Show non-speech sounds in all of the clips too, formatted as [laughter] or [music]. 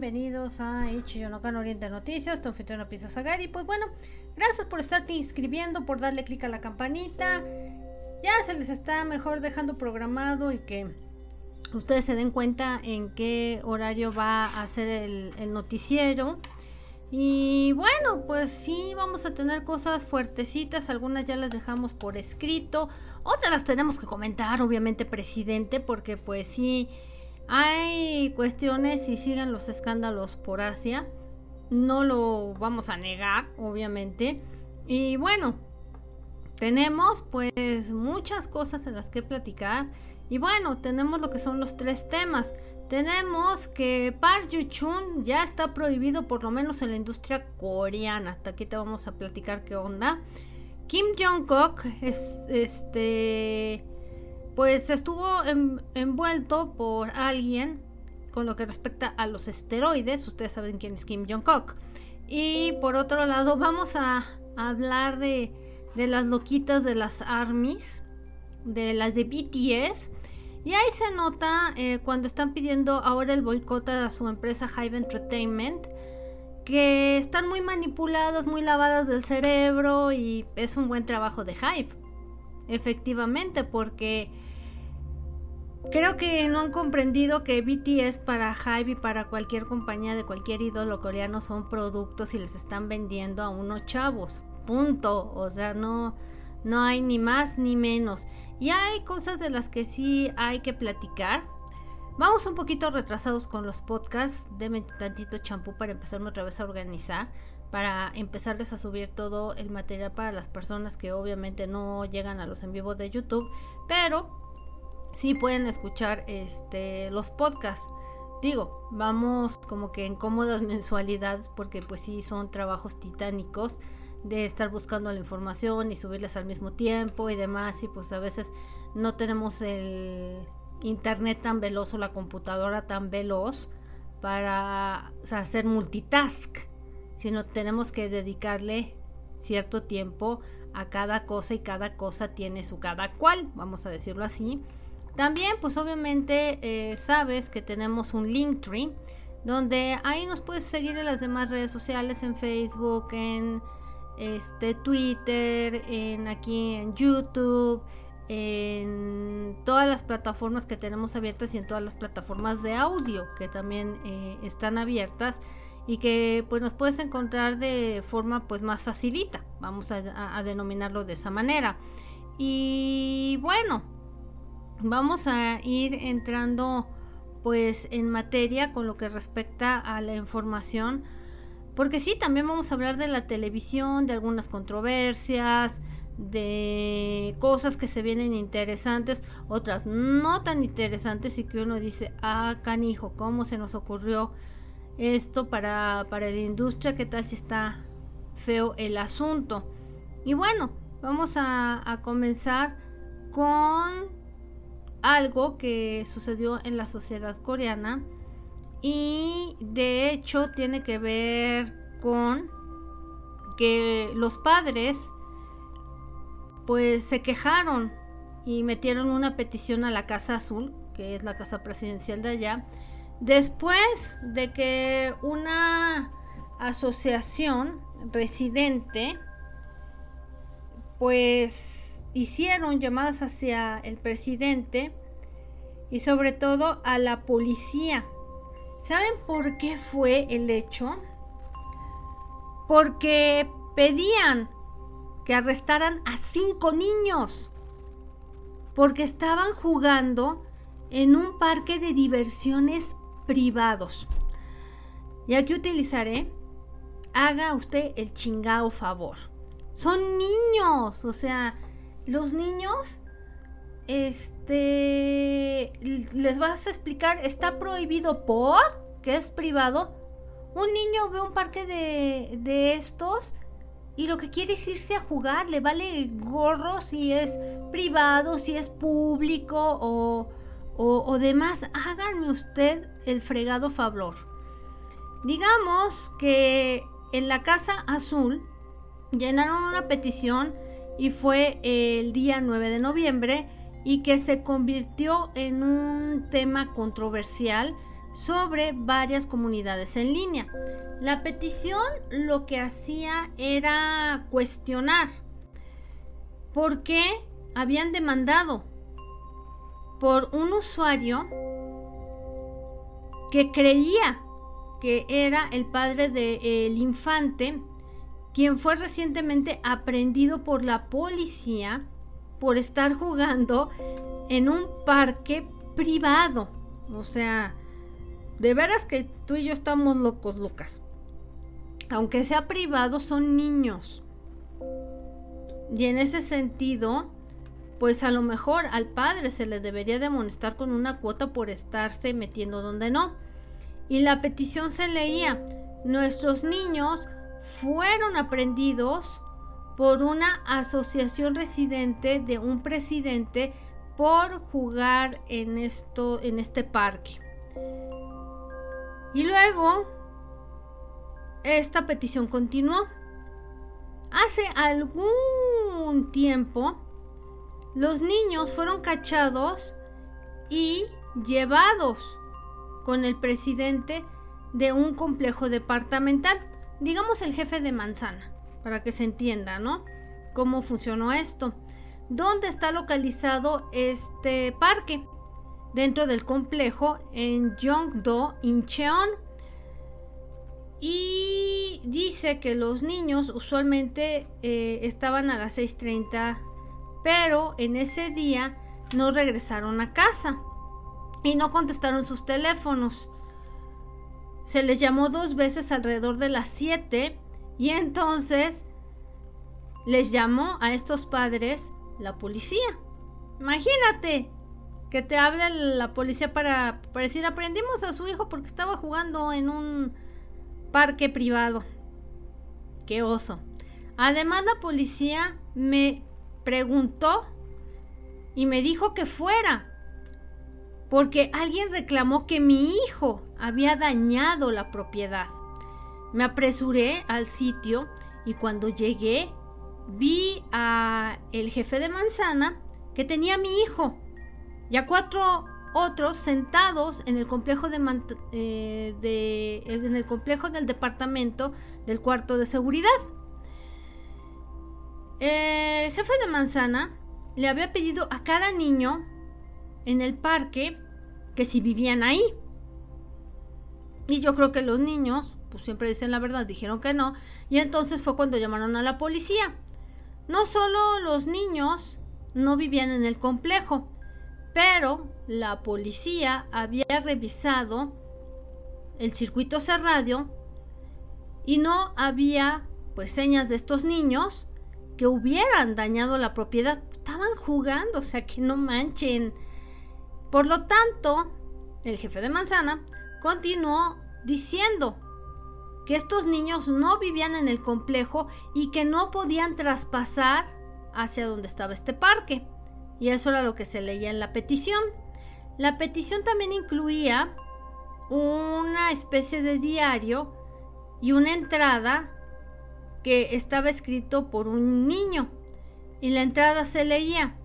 bienvenidos a Ichiyonokan Oriente Noticias, tu anfitriona Pisa Sagari. Pues bueno, gracias por estarte inscribiendo, por darle clic a la campanita. Ya se les está mejor dejando programado y que ustedes se den cuenta en qué horario va a ser el, el noticiero. Y bueno, pues sí, vamos a tener cosas fuertecitas, algunas ya las dejamos por escrito, otras las tenemos que comentar, obviamente, presidente, porque pues sí, hay cuestiones y siguen los escándalos por Asia, no lo vamos a negar, obviamente. Y bueno, tenemos pues muchas cosas en las que platicar. Y bueno, tenemos lo que son los tres temas. Tenemos que Park Yu-chun ya está prohibido por lo menos en la industria coreana. Hasta aquí te vamos a platicar qué onda. Kim Jong-kook es, este, pues estuvo envuelto por alguien con lo que respecta a los esteroides. Ustedes saben quién es Kim Jong-kook. Y por otro lado, vamos a, hablar de, de las loquitas de las armies, de las de BTS y ahí se nota eh, cuando están pidiendo ahora el boicot a su empresa Hive Entertainment, que están muy manipuladas, muy lavadas del cerebro y es un buen trabajo de Hive. Efectivamente, porque creo que no han comprendido que BTS para Hive y para cualquier compañía de cualquier ídolo coreano son productos y les están vendiendo a unos chavos. Punto. O sea, no, no hay ni más ni menos. Y hay cosas de las que sí hay que platicar. Vamos un poquito retrasados con los podcasts. Deme tantito champú para empezarme otra vez a organizar. Para empezarles a subir todo el material para las personas que obviamente no llegan a los en vivo de YouTube. Pero sí pueden escuchar este, los podcasts. Digo, vamos como que en cómodas [laughs] mensualidades porque pues sí son trabajos titánicos de estar buscando la información y subirlas al mismo tiempo y demás y pues a veces no tenemos el internet tan veloz o la computadora tan veloz para hacer multitask, sino tenemos que dedicarle cierto tiempo a cada cosa y cada cosa tiene su cada cual, vamos a decirlo así. También pues obviamente eh, sabes que tenemos un Linktree donde ahí nos puedes seguir en las demás redes sociales, en Facebook, en este Twitter, en aquí en YouTube, en todas las plataformas que tenemos abiertas y en todas las plataformas de audio que también eh, están abiertas y que pues nos puedes encontrar de forma pues más facilita, vamos a, denominarlo de esa manera. Y bueno, vamos a ir entrando pues en materia con lo que respecta a la información porque sí, también vamos a hablar de la televisión, de algunas controversias, de cosas que se vienen interesantes, otras no tan interesantes y que uno dice, ah, canijo, ¿cómo se nos ocurrió esto para, para la industria? ¿Qué tal si está feo el asunto? Y bueno, vamos a, a comenzar con algo que sucedió en la sociedad coreana y de hecho tiene que ver con que los padres pues se quejaron y metieron una petición a la Casa Azul, que es la casa presidencial de allá, después de que una asociación residente pues hicieron llamadas hacia el presidente y sobre todo a la policía ¿Saben por qué fue el hecho? Porque pedían que arrestaran a cinco niños. Porque estaban jugando en un parque de diversiones privados. Y aquí utilizaré, haga usted el chingado favor. Son niños, o sea, los niños este, les vas a explicar, está prohibido por, que es privado. Un niño ve un parque de, de estos y lo que quiere es irse a jugar, le vale gorro si es privado, si es público o, o, demás. Háganme usted el fregado favor. Digamos que en la Casa Azul llenaron una petición y fue el día 9 de noviembre y que se convirtió en un tema controversial sobre varias comunidades en línea. La petición lo que hacía era cuestionar por qué habían demandado por un usuario que creía que era el padre del infante, quien fue recientemente aprendido por la policía por estar jugando en un parque privado. O sea, de veras que tú y yo estamos locos, Lucas. Aunque sea privado, son niños. Y en ese sentido, pues a lo mejor al padre se le debería de amonestar con una cuota por estarse metiendo donde no. Y la petición se leía, nuestros niños fueron aprendidos por una asociación residente de un presidente por jugar en esto en este parque. Y luego esta petición continuó. Hace algún tiempo los niños fueron cachados y llevados con el presidente de un complejo departamental, digamos el jefe de manzana, para que se entienda, ¿no? Cómo funcionó esto. ¿Dónde está localizado este parque? Dentro del complejo en Yongdo, Incheon. Y dice que los niños usualmente eh, estaban a las 6.30 pero en ese día no regresaron a casa y no contestaron sus teléfonos. Se les llamó dos veces alrededor de las 7 y entonces les llamó a estos padres la policía. Imagínate que te hable la policía para, para decir aprendimos a su hijo porque estaba jugando en un parque privado. Qué oso. Además la policía me preguntó y me dijo que fuera, porque alguien reclamó que mi hijo había dañado la propiedad. Me apresuré al sitio y cuando llegué vi a el jefe de manzana que tenía a mi hijo y a cuatro otros sentados en el complejo de, eh, en el complejo del departamento del cuarto de seguridad. El jefe de manzana le había pedido a cada niño en el parque que si vivían ahí. Y yo creo que los niños, pues siempre dicen la verdad, dijeron que no. Y entonces fue cuando llamaron a la policía. No solo los niños no vivían en el complejo, pero la policía había revisado el circuito cerrado y no había pues señas de estos niños que hubieran dañado la propiedad. Estaban jugando, o sea que no manchen. Por lo tanto, el jefe de manzana continuó diciendo que estos niños no vivían en el complejo y que no podían traspasar hacia donde estaba este parque. Y eso era lo que se leía en la petición. La petición también incluía una especie de diario y una entrada que estaba escrito por un niño y la entrada se leía.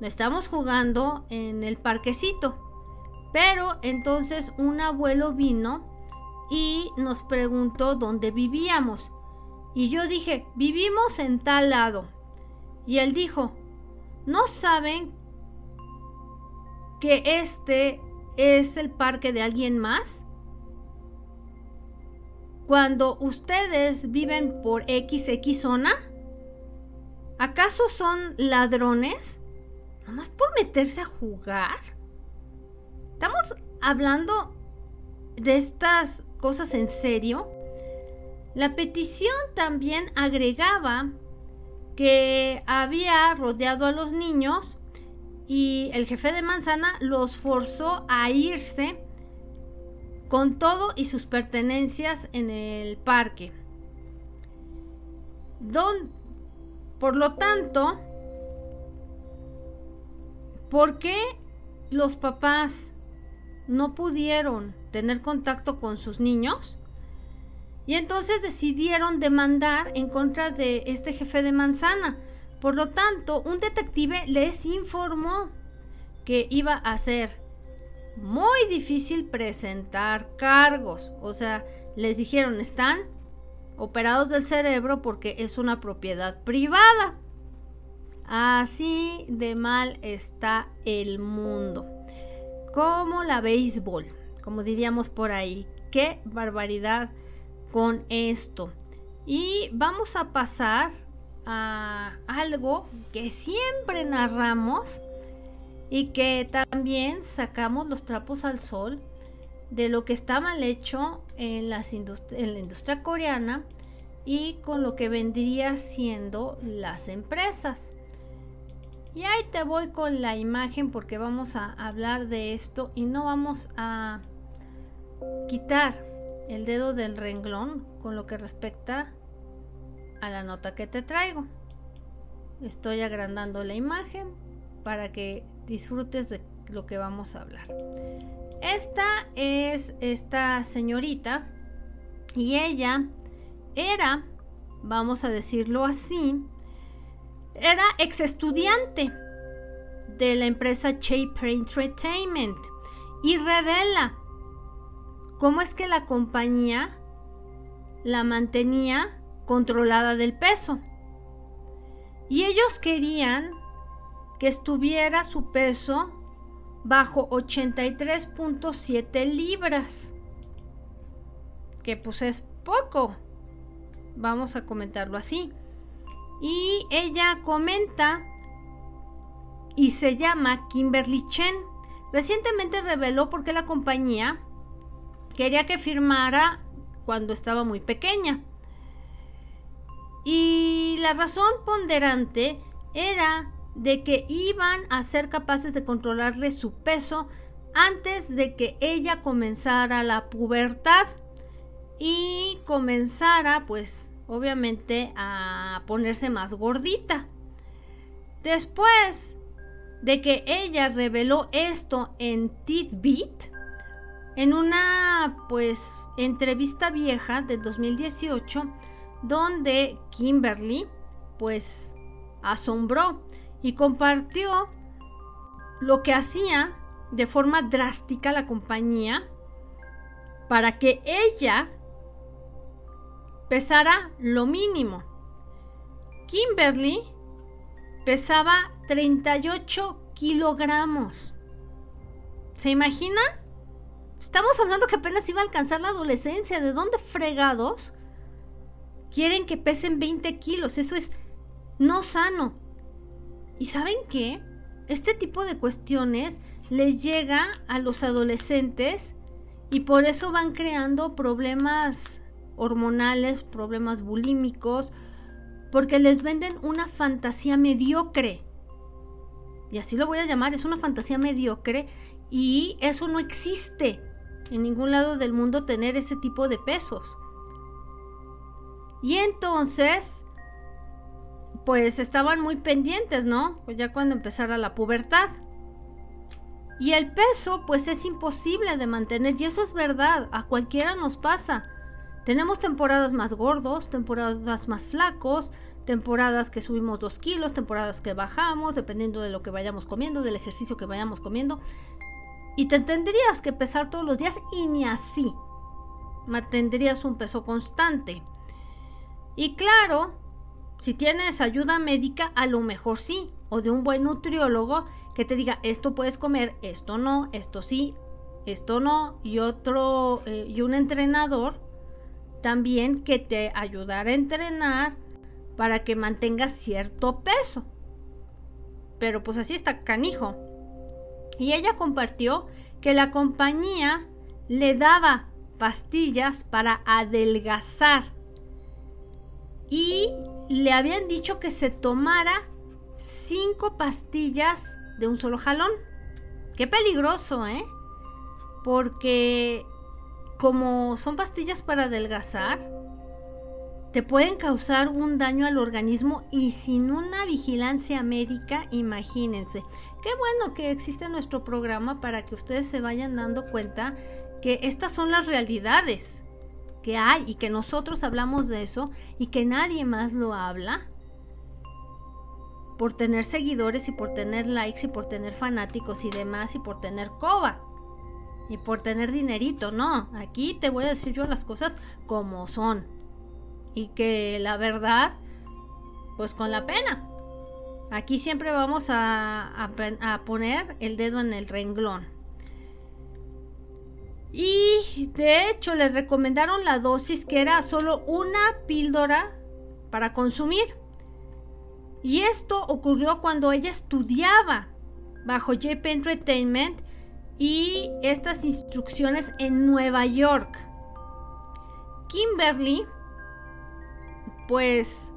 No estamos jugando en el parquecito. Pero entonces un abuelo vino y nos preguntó dónde vivíamos. Y yo dije, vivimos en tal lado. Y él dijo, ¿no saben que este es el parque de alguien más? Cuando ustedes viven por XX zona? ¿Acaso son ladrones? ¿Nomás por meterse a jugar? ¿Estamos hablando de estas cosas en serio? La petición también agregaba que había rodeado a los niños y el jefe de manzana los forzó a irse con todo y sus pertenencias en el parque. Don, por lo tanto, ¿por qué los papás no pudieron tener contacto con sus niños? Y entonces decidieron demandar en contra de este jefe de manzana. Por lo tanto, un detective les informó que iba a ser muy difícil presentar cargos. O sea, les dijeron, están operados del cerebro porque es una propiedad privada. Así de mal está el mundo. Como la béisbol, como diríamos por ahí. Qué barbaridad con esto. Y vamos a pasar a algo que siempre narramos y que también sacamos los trapos al sol de lo que está mal hecho en, las en la industria coreana y con lo que vendría siendo las empresas. Y ahí te voy con la imagen porque vamos a hablar de esto y no vamos a quitar el dedo del renglón con lo que respecta a la nota que te traigo. Estoy agrandando la imagen para que disfrutes de lo que vamos a hablar. Esta es esta señorita y ella era, vamos a decirlo así, era ex estudiante de la empresa Shaper Entertainment y revela cómo es que la compañía la mantenía controlada del peso. Y ellos querían estuviera su peso bajo 83.7 libras. Que pues es poco. Vamos a comentarlo así. Y ella comenta y se llama Kimberly Chen. Recientemente reveló por qué la compañía quería que firmara cuando estaba muy pequeña. Y la razón ponderante era de que iban a ser capaces de controlarle su peso antes de que ella comenzara la pubertad y comenzara pues obviamente a ponerse más gordita. Después de que ella reveló esto en Tidbit, en una pues entrevista vieja del 2018, donde Kimberly pues asombró y compartió lo que hacía de forma drástica la compañía para que ella pesara lo mínimo. Kimberly pesaba 38 kilogramos. ¿Se imagina? Estamos hablando que apenas iba a alcanzar la adolescencia. ¿De dónde fregados quieren que pesen 20 kilos? Eso es no sano. ¿Y saben qué? Este tipo de cuestiones les llega a los adolescentes y por eso van creando problemas hormonales, problemas bulímicos, porque les venden una fantasía mediocre. Y así lo voy a llamar, es una fantasía mediocre y eso no existe en ningún lado del mundo tener ese tipo de pesos. Y entonces pues estaban muy pendientes, ¿no? Pues ya cuando empezara la pubertad. Y el peso, pues es imposible de mantener, y eso es verdad, a cualquiera nos pasa. Tenemos temporadas más gordos, temporadas más flacos, temporadas que subimos dos kilos, temporadas que bajamos, dependiendo de lo que vayamos comiendo, del ejercicio que vayamos comiendo. Y te tendrías que pesar todos los días y ni así mantendrías un peso constante. Y claro, si tienes ayuda médica, a lo mejor sí, o de un buen nutriólogo que te diga, esto puedes comer, esto no, esto sí, esto no, y otro, eh, y un entrenador también que te ayudara a entrenar para que mantengas cierto peso. Pero pues así está canijo. Y ella compartió que la compañía le daba pastillas para adelgazar. Y le habían dicho que se tomara cinco pastillas de un solo jalón. Qué peligroso, ¿eh? Porque como son pastillas para adelgazar, te pueden causar un daño al organismo y sin una vigilancia médica, imagínense. Qué bueno que existe nuestro programa para que ustedes se vayan dando cuenta que estas son las realidades que hay y que nosotros hablamos de eso y que nadie más lo habla por tener seguidores y por tener likes y por tener fanáticos y demás y por tener coba. y por tener dinerito, no, aquí te voy a decir yo las cosas como son. Y que la verdad, pues con la pena. Aquí siempre vamos a, a, poner el dedo en el renglón. Y de hecho le recomendaron la dosis que era solo una píldora para consumir. Y esto ocurrió cuando ella estudiaba bajo JP Entertainment y estas instrucciones en Nueva York. Kimberly, pues,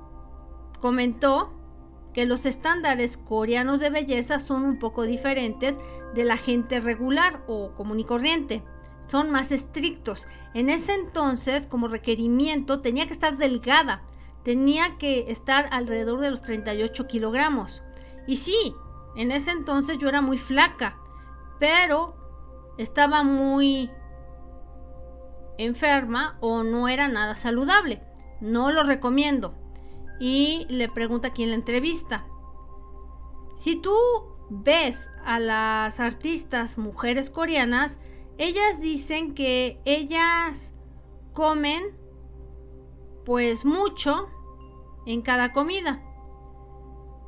comentó que los estándares coreanos de belleza son un poco diferentes de la gente regular o común y corriente. Son más estrictos. En ese entonces, como requerimiento, tenía que estar delgada. Tenía que estar alrededor de los 38 kilogramos. Y sí, en ese entonces yo era muy flaca pero estaba muy enferma o no era nada saludable. No lo recomiendo. Y le pregunta aquí en la entrevista. Si tú ves a las artistas mujeres coreanas, ellas dicen que ellas comen pues mucho en cada comida.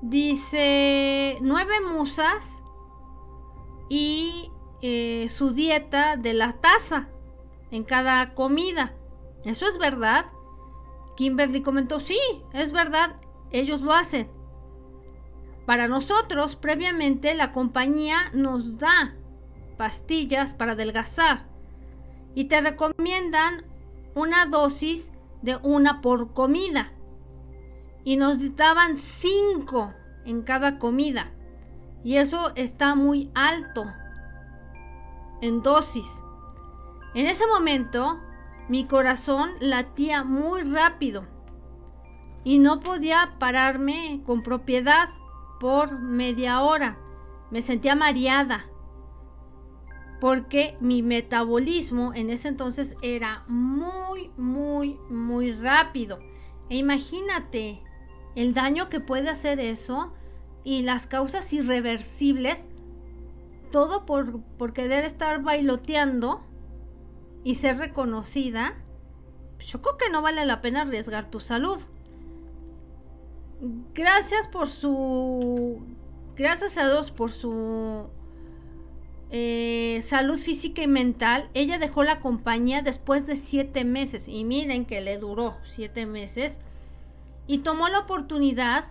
Dice nueve musas y eh, su dieta de la taza en cada comida. ¿Eso es verdad? Kimberly comentó, sí, es verdad, ellos lo hacen. Para nosotros, previamente, la compañía nos da pastillas para adelgazar y te recomiendan una dosis de una por comida. Y nos daban cinco en cada comida. Y eso está muy alto en dosis. En ese momento mi corazón latía muy rápido y no podía pararme con propiedad por media hora. Me sentía mareada porque mi metabolismo en ese entonces era muy, muy, muy rápido. E imagínate el daño que puede hacer eso y las causas irreversibles, todo por, por querer estar bailoteando y ser reconocida, yo creo que no vale la pena arriesgar tu salud. Gracias por su... Gracias a Dios por su eh, salud física y mental. Ella dejó la compañía después de siete meses. Y miren que le duró siete meses. Y tomó la oportunidad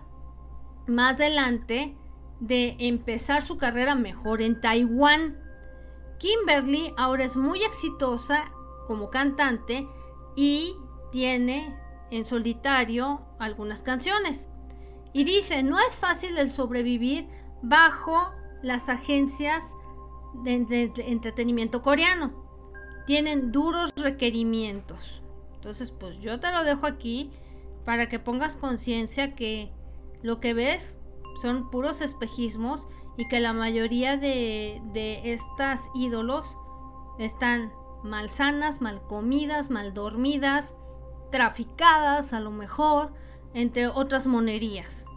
más adelante de empezar su carrera mejor en Taiwán. Kimberly ahora es muy exitosa como cantante y tiene en solitario algunas canciones. Y dice, no es fácil el sobrevivir bajo las agencias de, entretenimiento coreano. Tienen duros requerimientos. Entonces, pues yo te lo dejo aquí para que pongas conciencia que lo que ves son puros espejismos y que la mayoría de, de estas ídolos están mal sanas, mal comidas, mal dormidas, traficadas a lo mejor, entre otras monerías.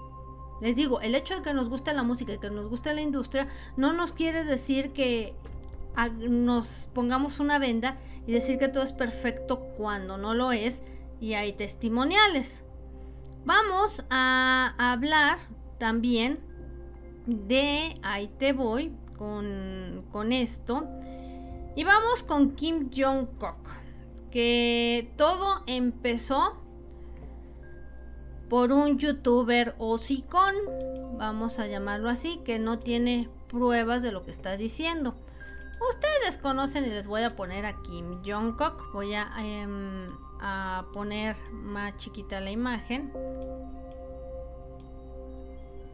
Les digo, el hecho de que nos guste la música y que nos guste la industria no nos quiere decir que nos pongamos una venda y decir que todo es perfecto cuando no lo es y hay testimoniales. Vamos a hablar también de, ahí te voy con, con esto, y vamos con Kim Jong-kook, que todo empezó por un youtuber o sicón, vamos a llamarlo así, que no tiene pruebas de lo que está diciendo. Ustedes conocen y les voy a poner a Kim Jong-kook. Voy a em, a poner más chiquita la imagen.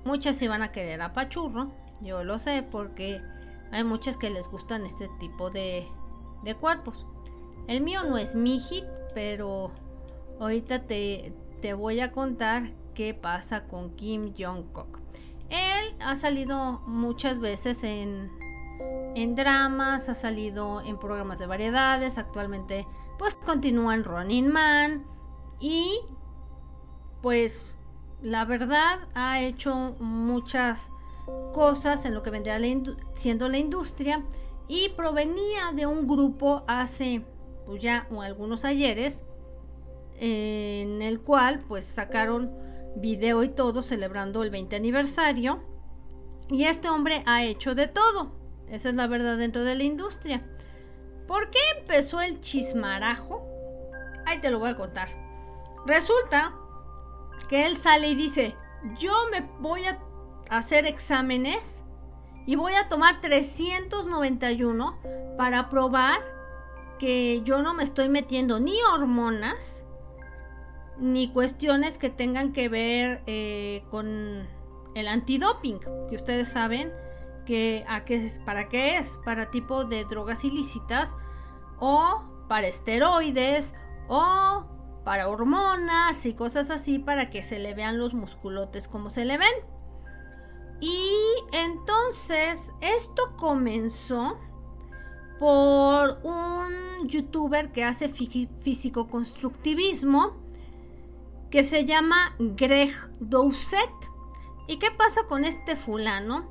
Muchas se van a querer a pachurro, yo lo sé porque hay muchas que les gustan este tipo de, de cuerpos. El mío no es mi hit, pero ahorita te, te voy a contar qué pasa con Kim Jong-kook. Él ha salido muchas veces en, en dramas, ha salido en programas de variedades, actualmente pues continúan Running Man y pues la verdad ha hecho muchas cosas en lo que vendría siendo la industria y provenía de un grupo hace pues ya algunos ayeres en el cual pues sacaron video y todo celebrando el 20 aniversario. Y este hombre ha hecho de todo. Esa es la verdad dentro de la industria. ¿por qué empezó el chismarajo? ahí te lo voy a contar. Resulta que él sale y dice yo me voy a hacer exámenes y voy a tomar 391 para probar que yo no me estoy metiendo ni hormonas ni cuestiones que tengan que ver eh, con el antidoping, que ustedes saben que a qué, para qué es, para tipo de drogas ilícitas o para esteroides o para hormonas y cosas así para que se le vean los musculotes como se le ven. Y entonces esto comenzó por un youtuber que hace físico-constructivismo que se llama Greg Doucet. ¿Y qué pasa con este fulano?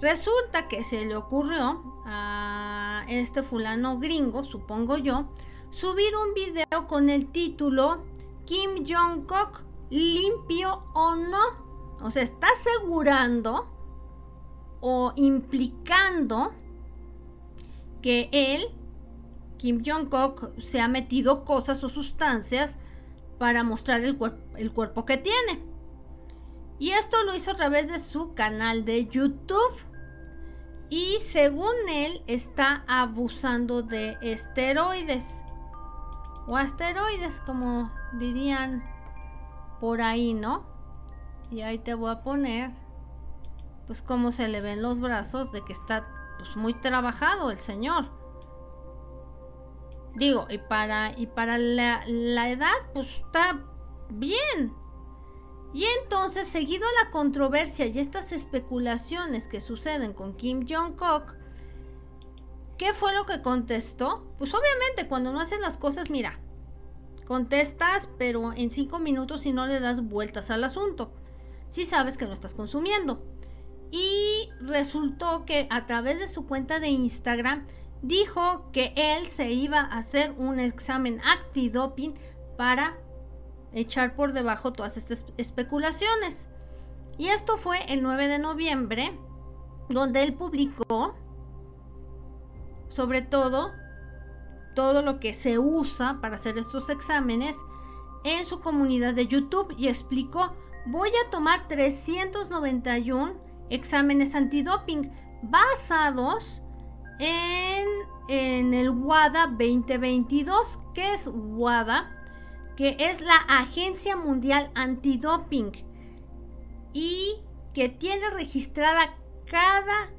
Resulta que se le ocurrió a este fulano gringo, supongo yo, subir un video con el título Kim Jong-kook limpio o no. O sea, está asegurando o implicando que él, Kim Jong-kook, se ha metido cosas o sustancias para mostrar el, cuerpo que tiene. Y esto lo hizo a través de su canal de YouTube. Y según él está abusando de esteroides. O asteroides, como dirían por ahí, ¿no? Y ahí te voy a poner, pues cómo se le ven los brazos de que está pues muy trabajado el señor. Digo, y para, y para la, la edad, pues está bien. Y entonces, seguido la controversia y estas especulaciones que suceden con Kim Jong-kook, ¿qué fue lo que contestó? Pues obviamente cuando no hacen las cosas, mira, contestas, pero en cinco minutos y no le das vueltas al asunto. Si sabes que no estás consumiendo y resultó que a través de su cuenta de Instagram dijo que él se iba a hacer un examen antidoping para echar por debajo todas estas especulaciones. Y esto fue el 9 de noviembre, donde él publicó sobre todo todo lo que se usa para hacer estos exámenes en su comunidad de YouTube y explicó, voy a tomar 391 exámenes antidoping basados en, el WADA 2022. ¿Qué es WADA? Que es la Agencia Mundial Antidoping y que tiene registrada cada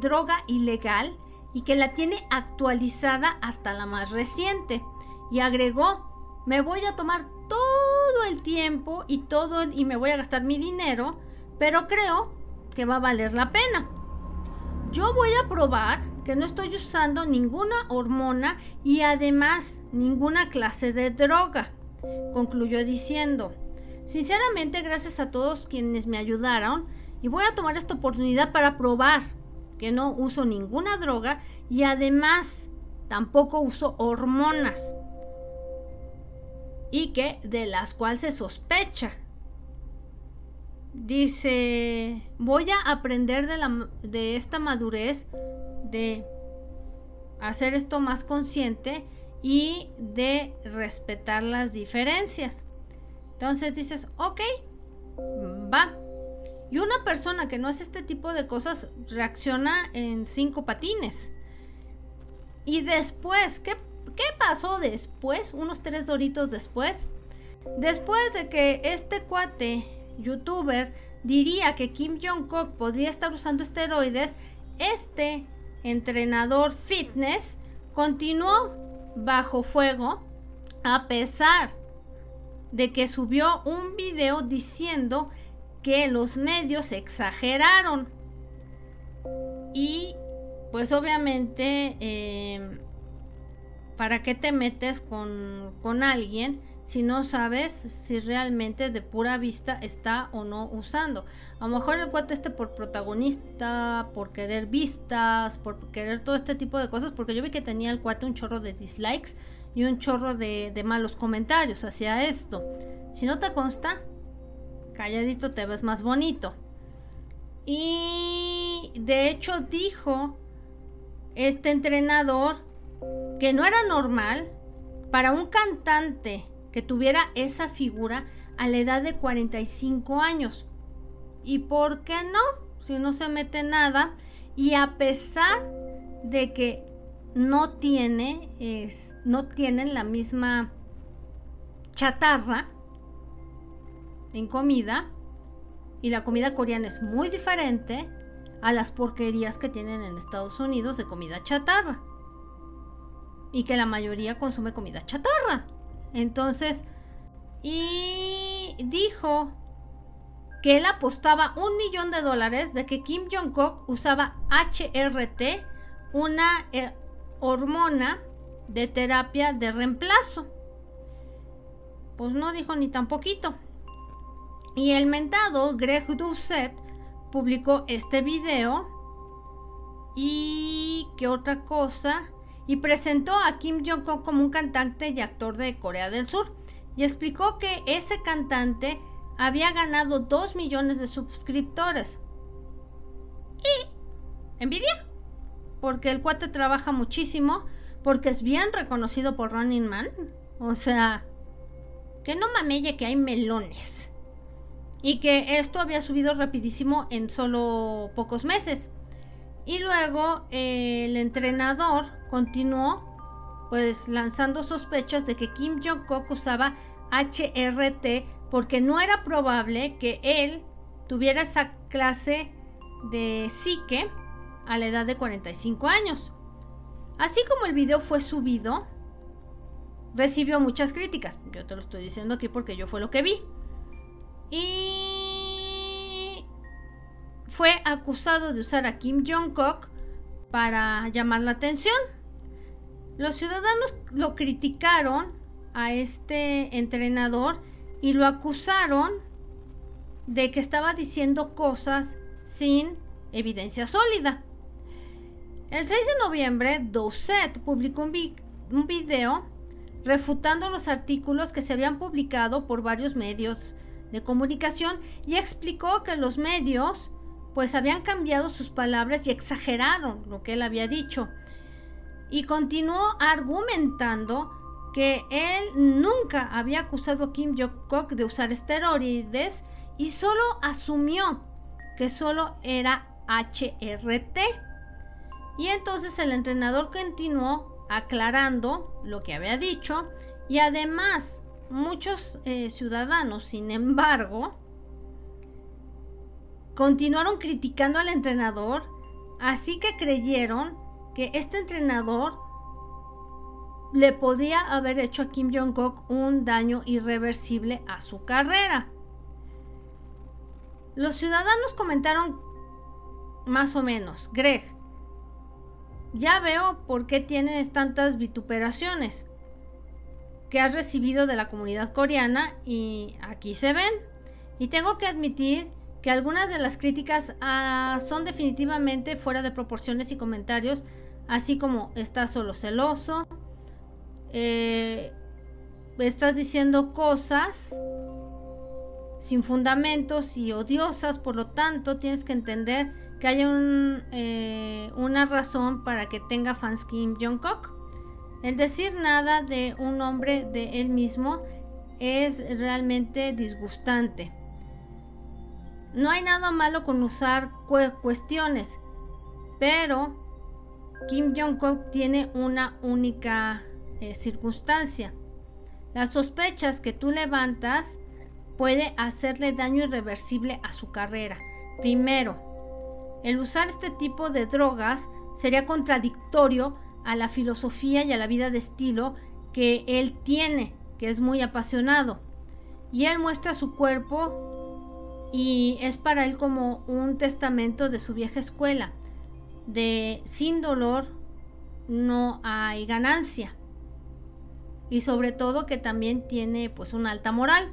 droga ilegal y que la tiene actualizada hasta la más reciente. Y agregó, me voy a tomar todo el tiempo y todo y me voy a gastar mi dinero, pero creo que va a valer la pena. Yo voy a probar que no estoy usando ninguna hormona y además ninguna clase de droga, concluyó diciendo. Sinceramente, gracias a todos quienes me ayudaron y voy a tomar esta oportunidad para probar que no uso ninguna droga y además tampoco uso hormonas y que de las cuales se sospecha Dice, voy a aprender de, la, de esta madurez, de hacer esto más consciente y de respetar las diferencias. Entonces dices, ok, va. Y una persona que no hace este tipo de cosas reacciona en cinco patines. Y después, ¿qué, qué pasó después? Unos tres doritos después. Después de que este cuate youtuber diría que Kim Jong-kook podría estar usando esteroides, este entrenador fitness continuó bajo fuego a pesar de que subió un video diciendo que los medios exageraron. Y pues obviamente, eh, ¿para qué te metes con, con alguien si no sabes si realmente de pura vista está o no usando. A lo mejor el cuate este por protagonista, por querer vistas, por querer todo este tipo de cosas, porque yo vi que tenía el cuate un chorro de dislikes y un chorro de, de malos comentarios hacia esto. Si no te consta, calladito te ves más bonito. Y de hecho dijo este entrenador que no era normal para un cantante que tuviera esa figura a la edad de 45 años. ¿Y por qué no? Si no se mete nada. Y a pesar de que no tiene, es, no tienen la misma chatarra en comida, y la comida coreana es muy diferente a las porquerías que tienen en Estados Unidos de comida chatarra. Y que la mayoría consume comida chatarra. Entonces, y dijo que él apostaba un millón de dólares de que Kim Jong-kook usaba HRT, una eh, hormona de terapia de reemplazo. Pues no dijo ni tan poquito. Y el mentado Greg Doucet publicó este video y qué otra cosa y presentó a Kim Jong-un como un cantante y actor de Corea del Sur y explicó que ese cantante había ganado 2 millones de suscriptores. Y envidia, porque el cuate trabaja muchísimo, porque es bien reconocido por Running Man. O sea, que no mamelle que hay melones. Y que esto había subido rapidísimo en solo pocos meses. Y luego eh, el entrenador continuó pues lanzando sospechas de que Kim Jong-kook usaba HRT porque no era probable que él tuviera esa clase de psique a la edad de 45 años. Así como el video fue subido, recibió muchas críticas. Yo te lo estoy diciendo aquí porque yo fue lo que vi. Y fue acusado de usar a Kim Jong-kook para llamar la atención. Los ciudadanos lo criticaron a este entrenador y lo acusaron de que estaba diciendo cosas sin evidencia sólida. El 6 de noviembre, Doucet publicó un, un, video refutando los artículos que se habían publicado por varios medios de comunicación y explicó que los medios pues habían cambiado sus palabras y exageraron lo que él había dicho. Y continuó argumentando que él nunca había acusado a Kim Jong-kook de usar esteroides y solo asumió que solo era HRT. Y entonces el entrenador continuó aclarando lo que había dicho y además muchos eh, ciudadanos, sin embargo, continuaron criticando al entrenador, así que creyeron que este entrenador le podía haber hecho a Kim Jong-kook un daño irreversible a su carrera. Los ciudadanos comentaron más o menos, Greg, ya veo por qué tienes tantas vituperaciones que has recibido de la comunidad coreana y aquí se ven. Y tengo que admitir que algunas de las críticas ah, son definitivamente fuera de proporciones y comentarios, así como está solo celoso, eh, estás diciendo cosas sin fundamentos y odiosas, por lo tanto tienes que entender que hay eh, una razón para que tenga fans Kim Jong-kook. El decir nada de un hombre de él mismo es realmente disgustante. No hay nada malo con usar cuestiones, pero Kim Jong-kook tiene una única eh, circunstancia. Las sospechas que tú levantas puede hacerle daño irreversible a su carrera. Primero, el usar este tipo de drogas sería contradictorio a la filosofía y a la vida de estilo que él tiene, que es muy apasionado. Y él muestra su cuerpo y es para él como un testamento de su vieja escuela, de sin dolor no hay ganancia. Y sobre todo que también tiene pues una alta moral.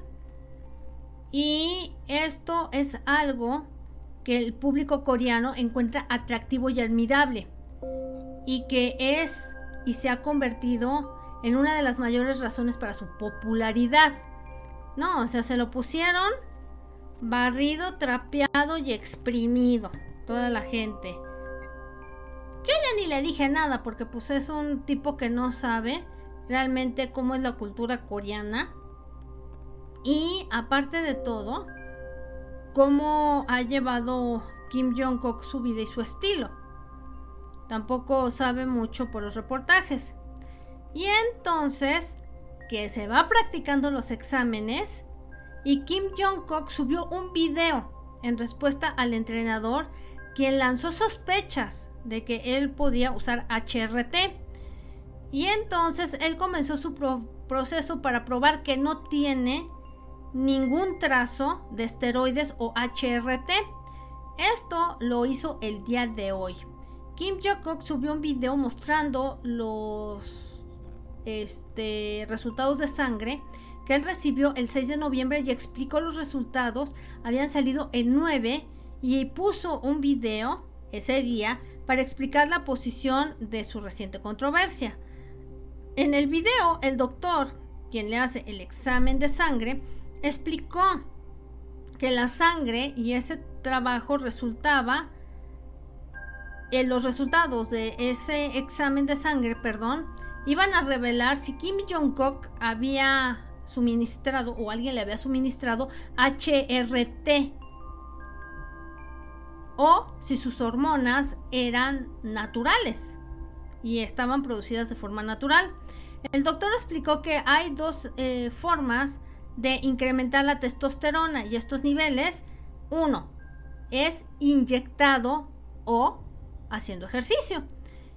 Y esto es algo que el público coreano encuentra atractivo y admirable y que es y se ha convertido en una de las mayores razones para su popularidad. No, o sea, se lo pusieron barrido, trapeado y exprimido. Toda la gente. Yo ya ni le dije nada porque pues es un tipo que no sabe realmente cómo es la cultura coreana. Y aparte de todo, cómo ha llevado Kim Jong-kook su vida y su estilo. Tampoco sabe mucho por los reportajes. Y entonces, que se va practicando los exámenes y Kim Jong-kook subió un video en respuesta al entrenador quien lanzó sospechas de que él podía usar HRT. Y entonces él comenzó su proceso para probar que no tiene ningún trazo de esteroides o HRT. Esto lo hizo el día de hoy. Kim Jong-kook subió un video mostrando los este, resultados de sangre que él recibió el 6 de noviembre y explicó los resultados. Habían salido el 9 y puso un video ese día para explicar la posición de su reciente controversia. En el video, el doctor, quien le hace el examen de sangre, explicó que la sangre y ese trabajo resultaba en los resultados de ese examen de sangre, perdón, iban a revelar si Kim Jong-kook había suministrado o alguien le había suministrado HRT o si sus hormonas eran naturales y estaban producidas de forma natural. El doctor explicó que hay dos eh, formas de incrementar la testosterona y estos niveles. Uno es inyectado o haciendo ejercicio.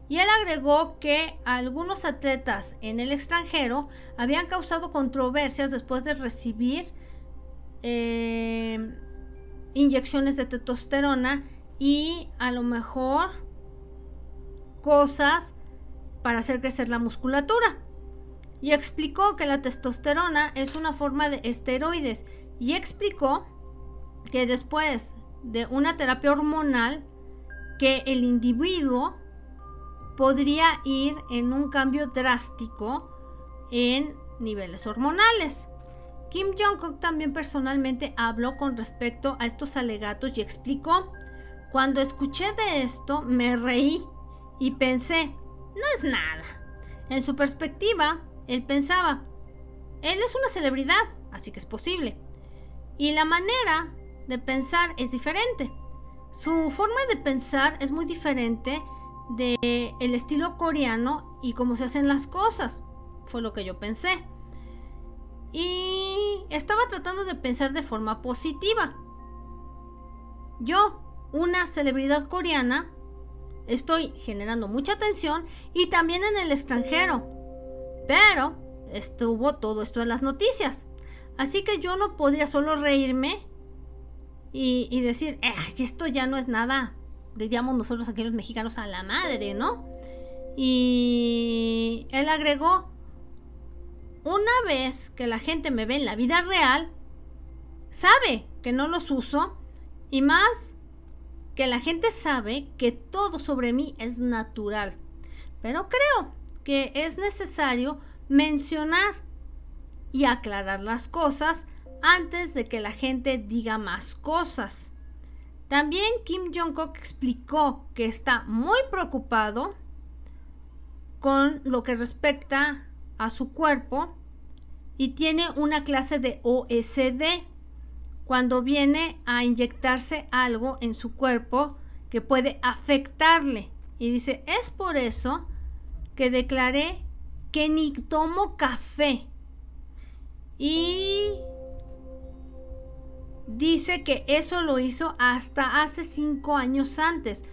Y él agregó que algunos atletas en el extranjero habían causado controversias después de recibir eh, inyecciones de testosterona y a lo mejor cosas para hacer crecer la musculatura. Y explicó que la testosterona es una forma de esteroides y explicó que después de una terapia hormonal que el individuo podría ir en un cambio drástico en niveles hormonales. Kim Jong-un también personalmente habló con respecto a estos alegatos y explicó cuando escuché de esto, me reí y pensé, no es nada. En su perspectiva, él pensaba, él es una celebridad, así que es posible. Y la manera de pensar es diferente. Su forma de pensar es muy diferente del el estilo coreano y cómo se hacen las cosas. Fue lo que yo pensé. Y estaba tratando de pensar de forma positiva. Yo, una celebridad coreana, estoy generando mucha atención y también en el extranjero. Pero estuvo todo esto en las noticias. Así que yo no podría solo reírme y, decir, eh, esto ya no es nada. Diríamos nosotros aquí los mexicanos a la madre, ¿no? Y él agregó, una vez que la gente me ve en la vida real, sabe que no los uso y más que la gente sabe que todo sobre mí es natural. Pero creo que es necesario mencionar y aclarar las cosas antes de que la gente diga más cosas. También Kim Jong-kook explicó que está muy preocupado con lo que respecta a su cuerpo y tiene una clase de OSD cuando viene a inyectarse algo en su cuerpo que puede afectarle. Y dice, es por eso que declaré que ni tomo café. Y dice que eso lo hizo hasta hace cinco años antes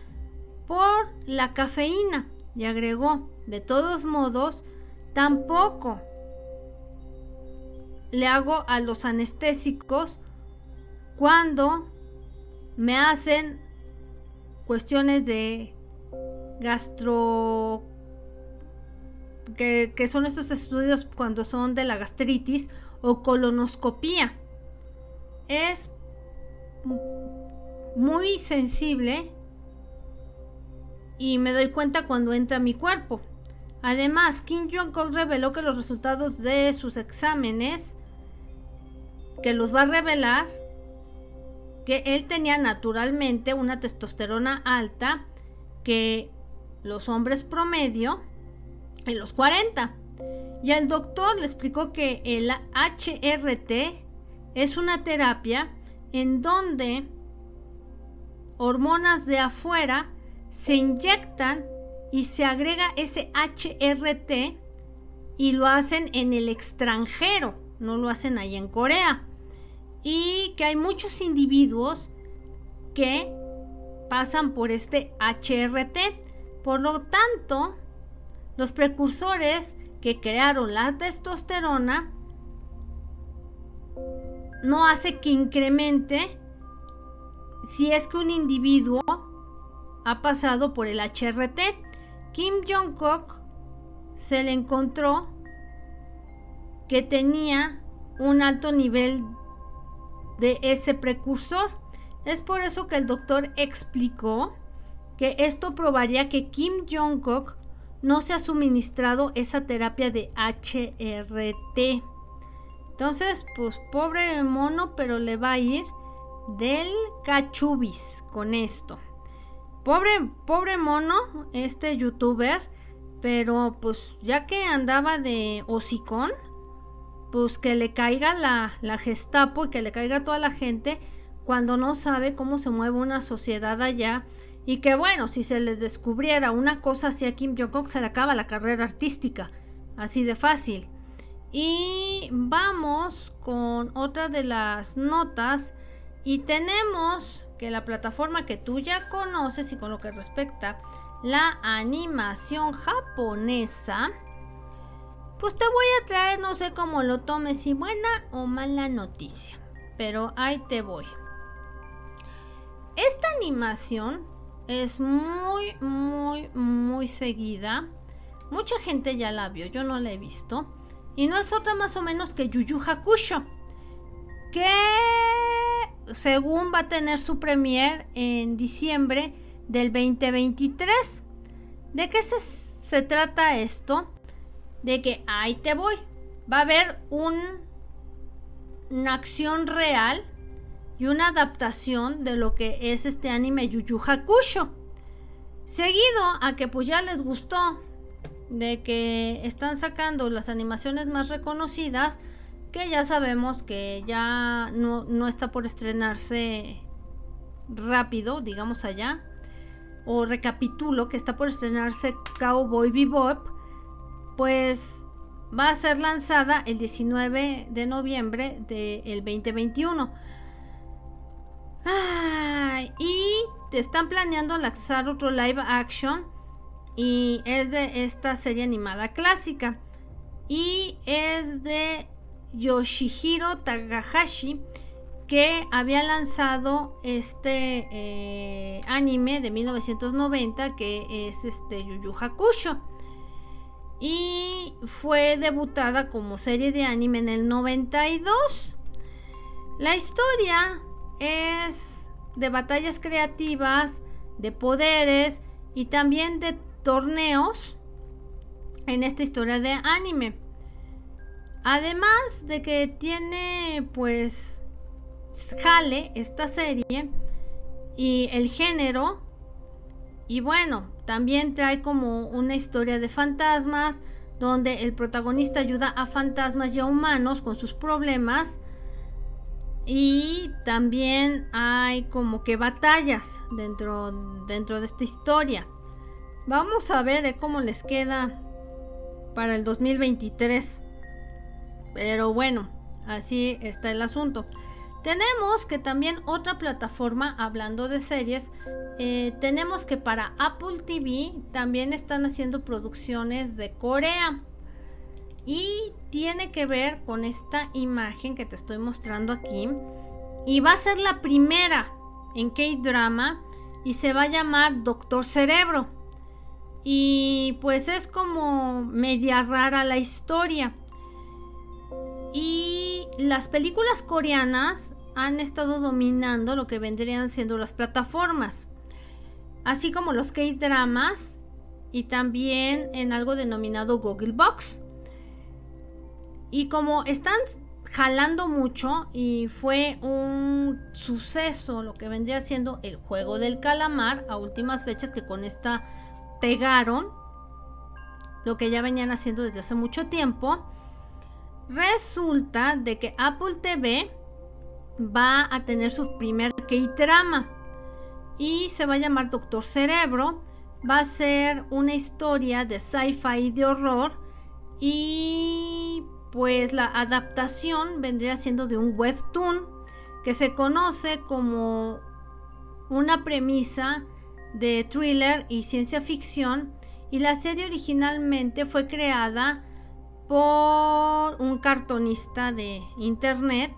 por la cafeína. Y agregó, de todos modos, tampoco le hago a los anestésicos cuando me hacen cuestiones de gastro que, son estos estudios cuando son de la gastritis o colonoscopía. Es muy sensible y me doy cuenta cuando entra a mi cuerpo. Además, Kim Jong-un reveló que los resultados de sus exámenes, que los va a revelar, que él tenía naturalmente una testosterona alta que los hombres promedio en los 40. Y el doctor le explicó que el HRT es una terapia en donde hormonas de afuera se inyectan y se agrega ese HRT y lo hacen en el extranjero, no lo hacen ahí en Corea. Y que hay muchos individuos que pasan por este HRT. Por lo tanto, los precursores que crearon la testosterona no hace que incremente si es que un individuo ha pasado por el HRT. Kim Jong-kook se le encontró que tenía un alto nivel de ese precursor. Es por eso que el doctor explicó que esto probaría que Kim Jong-kook no se ha suministrado esa terapia de HRT. Entonces, pues pobre mono, pero le va a ir del cachubis con esto. Pobre, pobre mono, este youtuber, pero pues ya que andaba de hocicón, pues que le caiga la, la Gestapo y que le caiga toda la gente cuando no sabe cómo se mueve una sociedad allá. Y que bueno, si se les descubriera una cosa así a Kim Jong-un, se le acaba la carrera artística. Así de fácil. Y vamos con otra de las notas. Y tenemos que la plataforma que tú ya conoces y con lo que respecta la animación japonesa, pues te voy a traer, no sé cómo lo tomes, si buena o mala noticia, pero ahí te voy. Esta animación es muy, muy, muy seguida. Mucha gente ya la vio, yo no la he visto. Y no es otra más o menos que Yuyu Hakusho. Que según va a tener su premier en diciembre del 2023. ¿De qué se, trata esto? De que ahí te voy. Va a haber un, una acción real y una adaptación de lo que es este anime Yu Yu Hakusho. Seguido a que pues ya les gustó de que están sacando las animaciones más reconocidas, que ya sabemos que ya no, está por estrenarse rápido, digamos allá, o recapitulo que está por estrenarse Cowboy Bebop, pues va a ser lanzada el 19 de noviembre del 2021. Y te están planeando lanzar otro live action y es de esta serie animada clásica y es de Yoshihiro Takahashi que había lanzado este eh, anime de 1990 que es este Yu Yu Hakusho y fue debutada como serie de anime en el 92. La historia es de batallas creativas, de poderes y también de torneos en esta historia de anime. Además de que tiene pues jale esta serie y el género y bueno, también trae como una historia de fantasmas donde el protagonista ayuda a fantasmas y a humanos con sus problemas y también hay como que batallas dentro, dentro de esta historia. Vamos a ver de cómo les queda para el 2023. Pero bueno, así está el asunto. Tenemos que también otra plataforma, hablando de series, eh, tenemos que para Apple TV también están haciendo producciones de Corea. Y tiene que ver con esta imagen que te estoy mostrando aquí. Y va a ser la primera en K-Drama y se va a llamar Doctor Cerebro. y pues es como media rara la historia. Y las películas coreanas han estado dominando lo que vendrían siendo las plataformas, así como los K-dramas y también en algo denominado Google Box. Y como están jalando mucho y fue un suceso lo que vendría siendo el juego del calamar a últimas fechas que con esta pegaron lo que ya venían haciendo desde hace mucho tiempo. Resulta de que Apple TV va a tener su primer K-drama y se va a llamar Doctor Cerebro. Va a ser una historia de sci-fi de horror y pues la adaptación vendría siendo de un webtoon que se conoce como una premisa de thriller y ciencia ficción y la serie originalmente fue creada por un cartonista de internet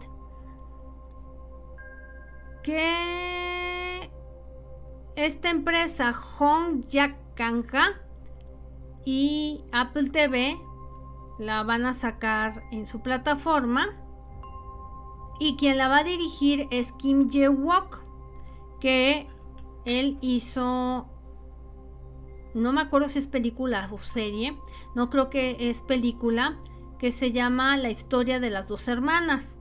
que esta empresa Hong Kanga y Apple TV la van a sacar en su plataforma. Y quien la va a dirigir es Kim Jae-wook que él hizo no me acuerdo si es película o serie, no creo que es película, que se llama La historia de las dos hermanas,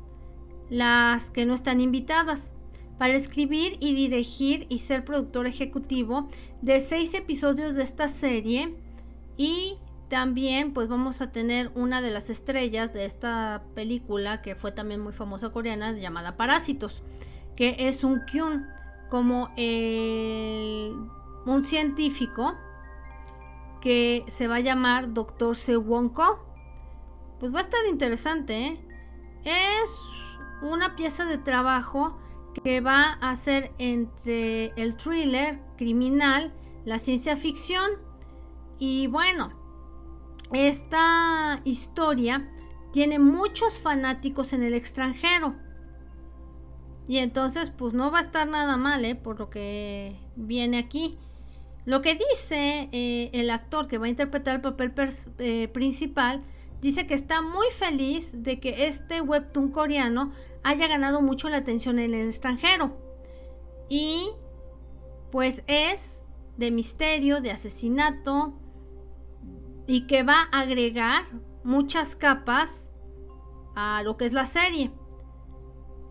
las que no están invitadas, para escribir y dirigir y ser productor ejecutivo de seis episodios de esta serie y también pues vamos a tener una de las estrellas de esta película que fue también muy famosa coreana llamada Parásitos, que es un Kyun como un científico que se va a llamar Dr. Sewonko. Pues va a estar interesante, ¿eh? Es una pieza de trabajo que va a ser entre el thriller criminal, la ciencia ficción y bueno, esta historia tiene muchos fanáticos en el extranjero. Y entonces, pues no va a estar nada mal, ¿eh? Por lo que viene aquí. Lo que dice eh, el actor que va a interpretar el papel eh, principal, dice que está muy feliz de que este webtoon coreano haya ganado mucho la atención en el extranjero. Y pues es de misterio, de asesinato y que va a agregar muchas capas a lo que es la serie.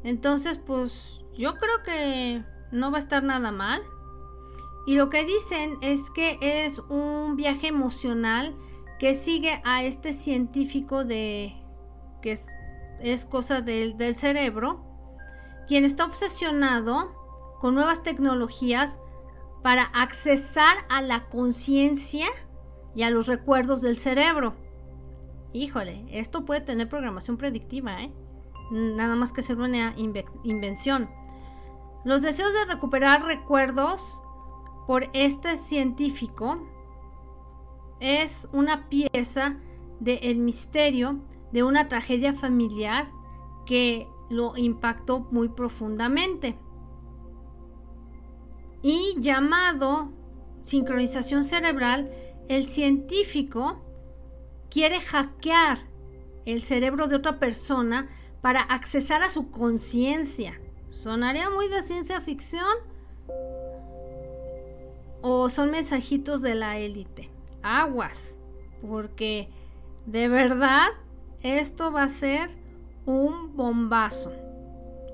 Entonces, pues yo creo que no va a estar nada mal. Y lo que dicen es que es un viaje emocional que sigue a este científico de que es, cosa del, del cerebro, quien está obsesionado con nuevas tecnologías para accesar a la conciencia y a los recuerdos del cerebro. Híjole, esto puede tener programación predictiva, ¿eh? nada más que ser una invención. Los deseos de recuperar recuerdos por este científico es una pieza del misterio de una tragedia familiar que lo impactó muy profundamente. Y llamado sincronización cerebral, el científico quiere hackear el cerebro de otra persona para accesar a su conciencia. ¿Sonaría muy de ciencia ficción? ¿O son mensajitos de la élite? Aguas, porque de verdad esto va a ser un bombazo.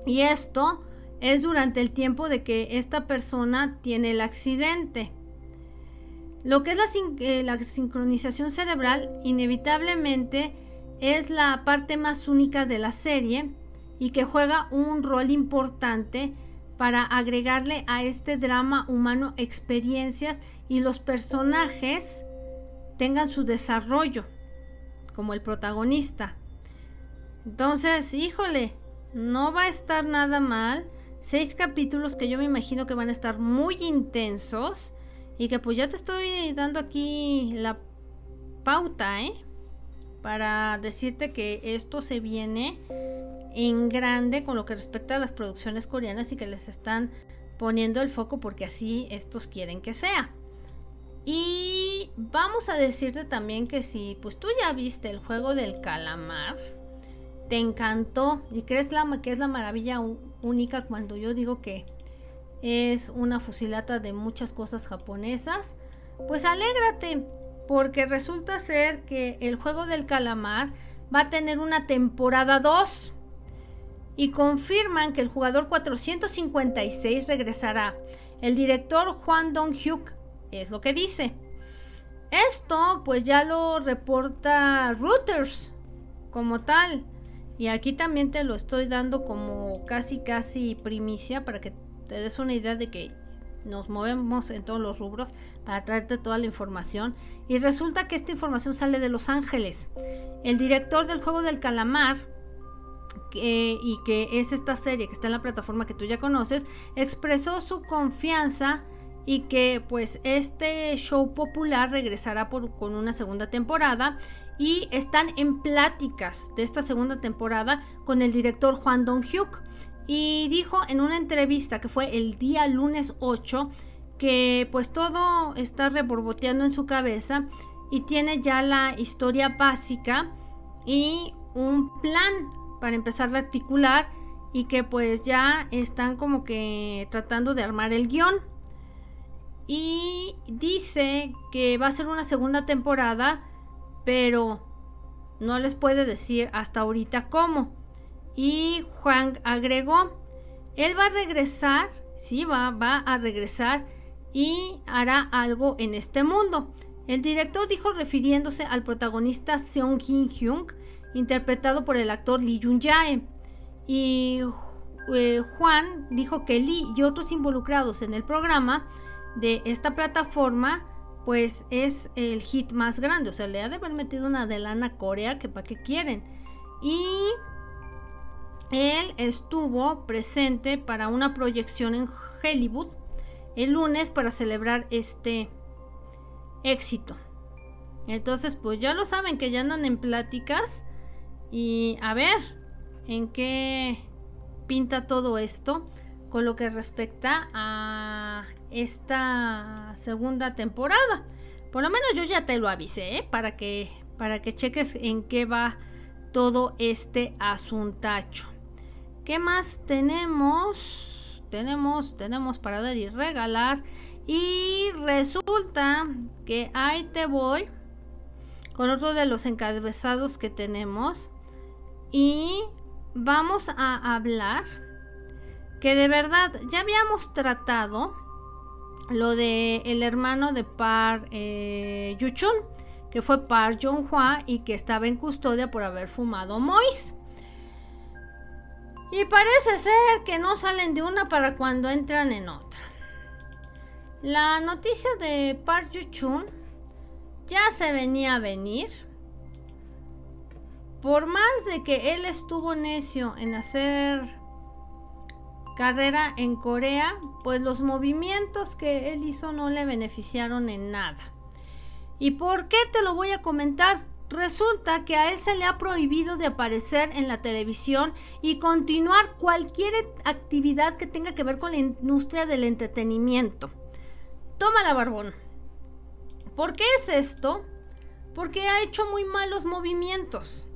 Y esto es durante el tiempo de que esta persona tiene el accidente. Lo que es la, eh, la sincronización cerebral inevitablemente es la parte más única de la serie y que juega un rol importante para agregarle a este drama humano experiencias y los personajes tengan su desarrollo como el protagonista. Entonces, híjole, no va a estar nada mal. Seis capítulos que yo me imagino que van a estar muy intensos y que pues ya te estoy dando aquí la pauta, ¿eh? para decirte que esto se viene en grande con lo que respecta a las producciones coreanas y que les están poniendo el foco porque así estos quieren que sea. Y vamos a decirte también que si pues tú ya viste el juego del calamar, te encantó y crees la, que es la maravilla única cuando yo digo que es una fusilata de muchas cosas japonesas, pues alégrate, porque resulta ser que el juego del calamar va a tener una temporada 2 y confirman que el jugador 456 regresará. El director Juan Dong-hyuk es lo que dice. Esto pues ya lo reporta Reuters como tal. Y aquí también te lo estoy dando como casi casi primicia para que te des una idea de que nos movemos en todos los rubros para traerte toda la información. Y resulta que esta información sale de Los Ángeles. El director del juego del calamar, y que es esta serie que está en la plataforma que tú ya conoces, expresó su confianza y que pues este show popular regresará por, con una segunda temporada y están en pláticas de esta segunda temporada con el director Juan Dong-hyuk y dijo en una entrevista que fue el día lunes 8 que pues todo está reborboteando en su cabeza y tiene ya la historia básica y un plan para empezar a articular y que pues ya están como que tratando de armar el guion y dice que va a ser una segunda temporada, pero no les puede decir hasta ahorita cómo. Y Juan agregó, él va a regresar, sí, va, va a regresar y hará algo en este mundo. El director dijo refiriéndose al protagonista Seong Jin Hyung, interpretado por el actor Lee Jun Jae. Y eh, Juan dijo que Lee y otros involucrados en el programa de esta plataforma, pues es el hit más grande. O sea, le ha de haber metido una de lana Corea que para qué quieren. Y él estuvo presente para una proyección en Hollywood el lunes para celebrar este éxito. Entonces, pues ya lo saben que ya andan en pláticas y a ver en qué pinta todo esto con lo que respecta a esta segunda temporada. Por lo menos yo ya te lo avisé, ¿eh? para que para que cheques en qué va todo este asuntacho. ¿Qué más tenemos? Tenemos, tenemos para dar y regalar. Y resulta que ahí te voy con otro de los encabezados que tenemos. Y vamos a hablar que de verdad ya habíamos tratado lo de el hermano de Par eh, Yuchun, que fue Par Hua y que estaba en custodia por haber fumado Mois. Y parece ser que no salen de una para cuando entran en otra. La noticia de Par Yuchun ya se venía a venir. Por más de que él estuvo necio en hacer carrera en Corea, pues los movimientos que él hizo no le beneficiaron en nada. ¿Y por qué te lo voy a comentar? Resulta que a él se le ha prohibido de aparecer en la televisión y continuar cualquier actividad que tenga que ver con la industria del entretenimiento. Toma la barbón. ¿Por qué es esto? Porque ha hecho muy malos movimientos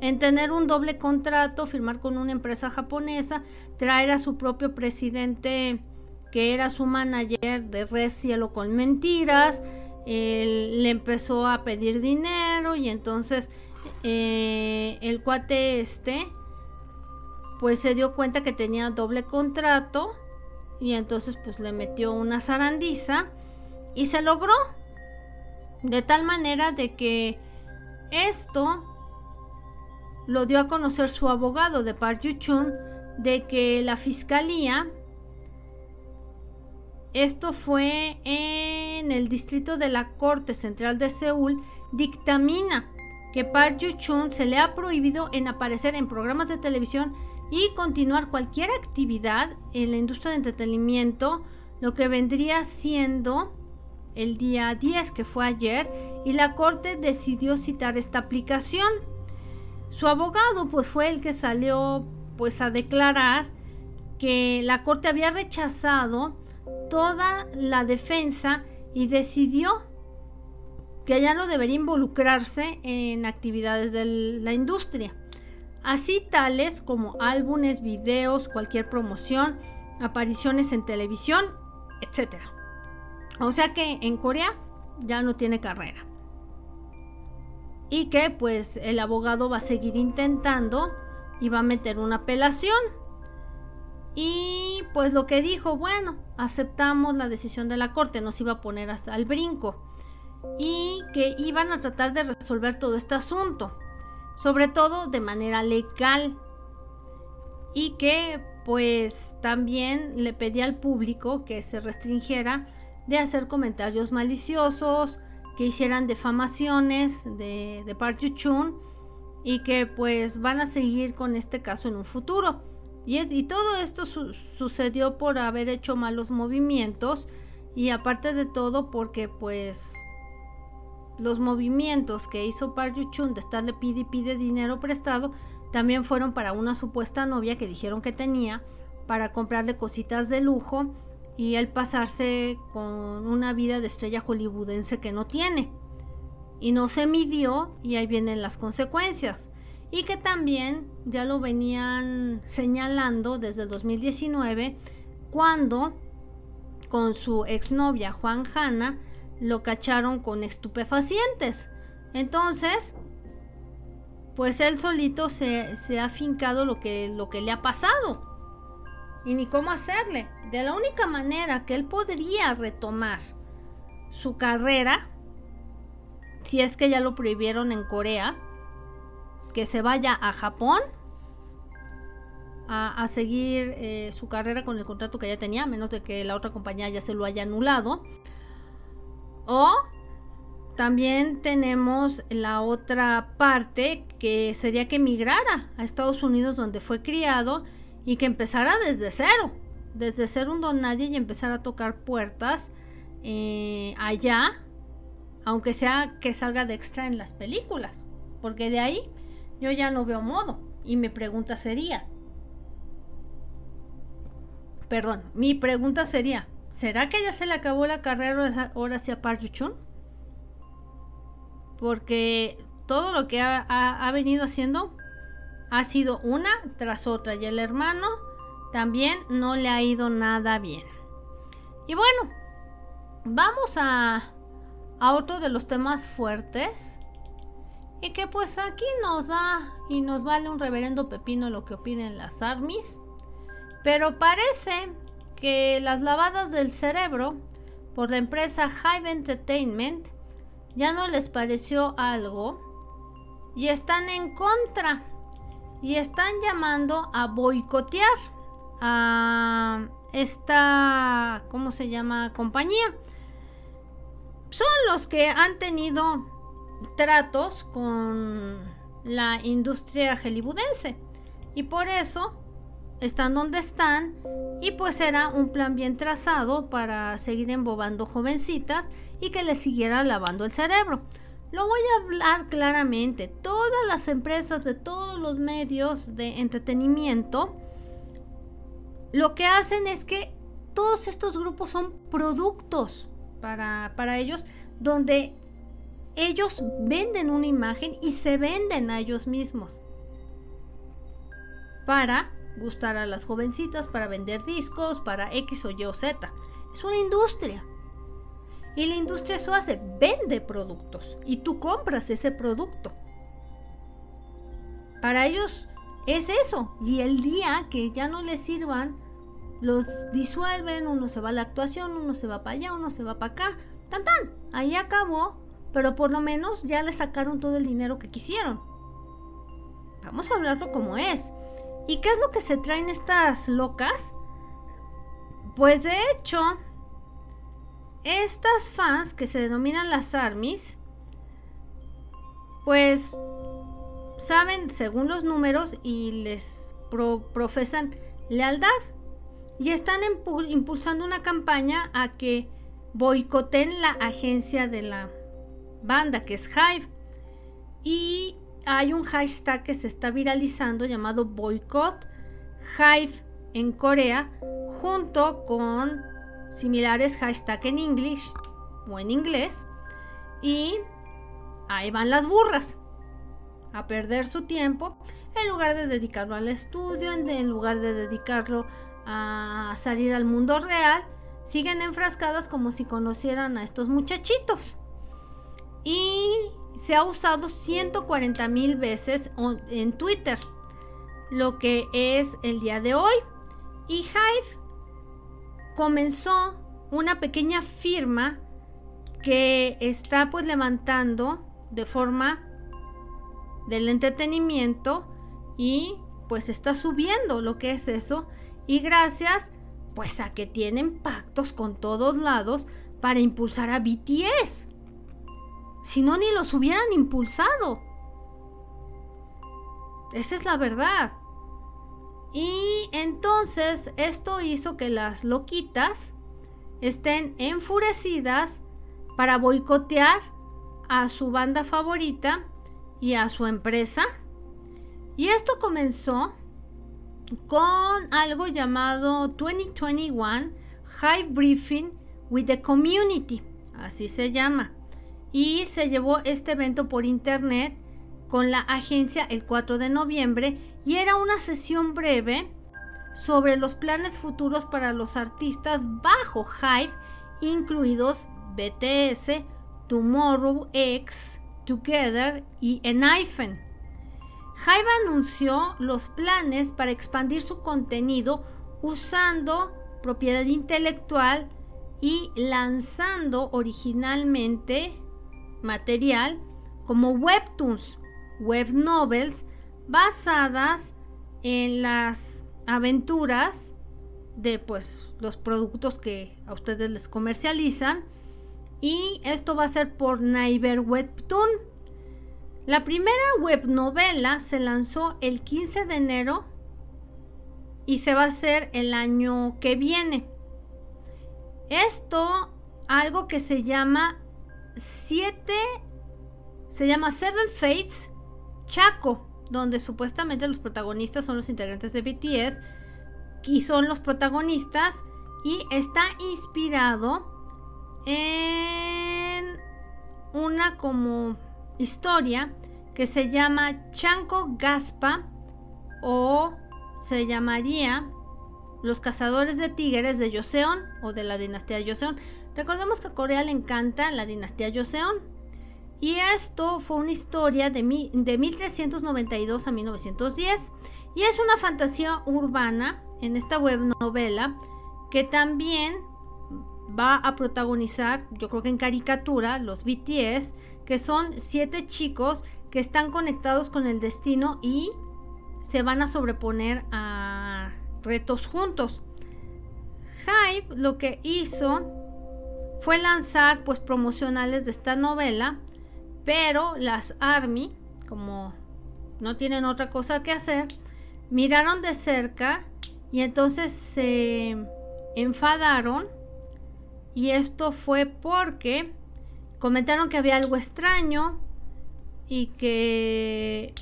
en tener un doble contrato, firmar con una empresa japonesa, traer a su propio presidente que era su manager de Red Cielo con mentiras, le empezó a pedir dinero y entonces eh, el cuate este pues se dio cuenta que tenía doble contrato y entonces pues le metió una zarandiza y se logró. De tal manera de que esto lo dio a conocer su abogado de Park Yuchun de que la fiscalía, esto fue en el distrito de la Corte Central de Seúl, dictamina que Park Yuchun se le ha prohibido en aparecer en programas de televisión y continuar cualquier actividad en la industria de entretenimiento, lo que vendría siendo el día 10 que fue ayer y la corte decidió citar esta aplicación. Su abogado pues fue el que salió pues a declarar que la corte había rechazado toda la defensa y decidió que ya no debería involucrarse en actividades de la industria, así tales como álbumes, videos, cualquier promoción, apariciones en televisión, etc. O sea que en Corea ya no tiene carrera. Y que pues el abogado va a seguir intentando y va a meter una apelación. Y pues lo que dijo, bueno, aceptamos la decisión de la corte, nos iba a poner hasta el brinco. Y que iban a tratar de resolver todo este asunto, sobre todo de manera legal. Y que pues también le pedía al público que se restringiera de hacer comentarios maliciosos, que hicieran defamaciones de, de Park Yu-chun y que pues van a seguir con este caso en un futuro. Y, y todo esto sucedió por haber hecho malos movimientos y aparte de todo porque pues los movimientos que hizo Park Yu-chun de estarle pide y pide dinero prestado también fueron para una supuesta novia que dijeron que tenía para comprarle cositas de lujo y él pasarse con una vida de estrella hollywoodense que no tiene. Y no se midió y ahí vienen las consecuencias. Y que también ya lo venían señalando desde el 2019 cuando con su exnovia Juan Hanna lo cacharon con estupefacientes. Entonces, pues él solito se, se ha fincado lo que, lo que le ha pasado y ni cómo hacerle. De la única manera que él podría retomar su carrera, si es que ya lo prohibieron en Corea, que se vaya a Japón a, seguir eh, su carrera con el contrato que ya tenía, a menos de que la otra compañía ya se lo haya anulado. O también tenemos la otra parte que sería que emigrara a Estados Unidos donde fue criado y que empezara desde cero, desde ser un don nadie y empezar a tocar puertas eh, allá, aunque sea que salga de extra en las películas, porque de ahí yo ya no veo modo. Y mi pregunta sería, perdón, mi pregunta sería, ¿será que ya se le acabó la carrera ahora hacia Park Chun? Porque todo lo que ha venido haciendo ha sido una tras otra y el hermano también no le ha ido nada bien. Y bueno, vamos a, a otro de los temas fuertes y que pues aquí nos da y nos vale un reverendo pepino lo que opinen las armies. Pero parece que las lavadas del cerebro por la empresa Hive Entertainment ya no les pareció algo y están en contra y están llamando a boicotear a esta, ¿cómo se llama? Compañía. Son los que han tenido tratos con la industria hollywoodense y por eso están donde están y pues era un plan bien trazado para seguir embobando jovencitas y que les siguiera lavando el cerebro. Lo voy a hablar claramente. Todas las empresas de todos los medios de entretenimiento lo que hacen es que todos estos grupos son productos para, para ellos donde ellos venden una imagen y se venden a ellos mismos para gustar a las jovencitas, para vender discos, para X o Y o Z. Es una industria. Y la industria eso hace, vende productos y tú compras ese producto. Para ellos es eso. Y el día que ya no les sirvan, los disuelven, uno se va a la actuación, uno se va para allá, uno se va para acá. Tan tan, ahí acabó, pero por lo menos ya le sacaron todo el dinero que quisieron. Vamos a hablarlo como es. ¿Y qué es lo que se traen estas locas? Pues de hecho, estas fans que se denominan las armies, pues saben según los números y les profesan lealtad y están impulsando una campaña a que boicoten la agencia de la banda que es Hive y hay un hashtag que se está viralizando llamado boicot Hive en Corea junto con similares hashtag en English o en inglés y ahí van las burras a perder su tiempo en lugar de dedicarlo al estudio, en, lugar de dedicarlo a salir al mundo real, siguen enfrascadas como si conocieran a estos muchachitos. Y se ha usado 140 mil veces en Twitter, lo que es el día de hoy. Y Hive comenzó una pequeña firma que está pues levantando de forma del entretenimiento y pues está subiendo lo que es eso y gracias pues a que tienen pactos con todos lados para impulsar a BTS. Si no, ni los hubieran impulsado. Esa es la verdad. Y entonces esto hizo que las loquitas estén enfurecidas para boicotear a su banda favorita y a su empresa. Y esto comenzó con algo llamado 2021 High Briefing with the Community, así se llama. Y se llevó este evento por internet con la agencia el 4 de noviembre y era una sesión breve sobre los planes futuros para los artistas bajo Hive, incluidos BTS, Tomorrow X, Together y Enifen. Hive anunció los planes para expandir su contenido usando propiedad intelectual y lanzando originalmente material como webtoons, web novels basadas en las aventuras de pues los productos que a ustedes les comercializan y esto va a ser por Naiver Webtoon. La primera web novela se lanzó el 15 de enero y se va a hacer el año que viene. Esto, algo que se llama 7, se llama Seven Fates Chaco, donde supuestamente los protagonistas son los integrantes de BTS y son los protagonistas y está inspirado en una como historia que se llama Chanco Gaspa o se llamaría Los cazadores de tigres de Joseon o de la dinastía Joseon. Recordemos que a Corea le encanta la dinastía Joseon. Y esto fue una historia de, de 1392 a 1910. Y es una fantasía urbana en esta web novela que también va a protagonizar, yo creo que en caricatura, los BTS, que son siete chicos que están conectados con el destino y se van a sobreponer a retos juntos. Hype lo que hizo fue lanzar pues promocionales de esta novela, pero las Army, como no tienen otra cosa que hacer, miraron de cerca y entonces se enfadaron y esto fue porque comentaron que había algo extraño y que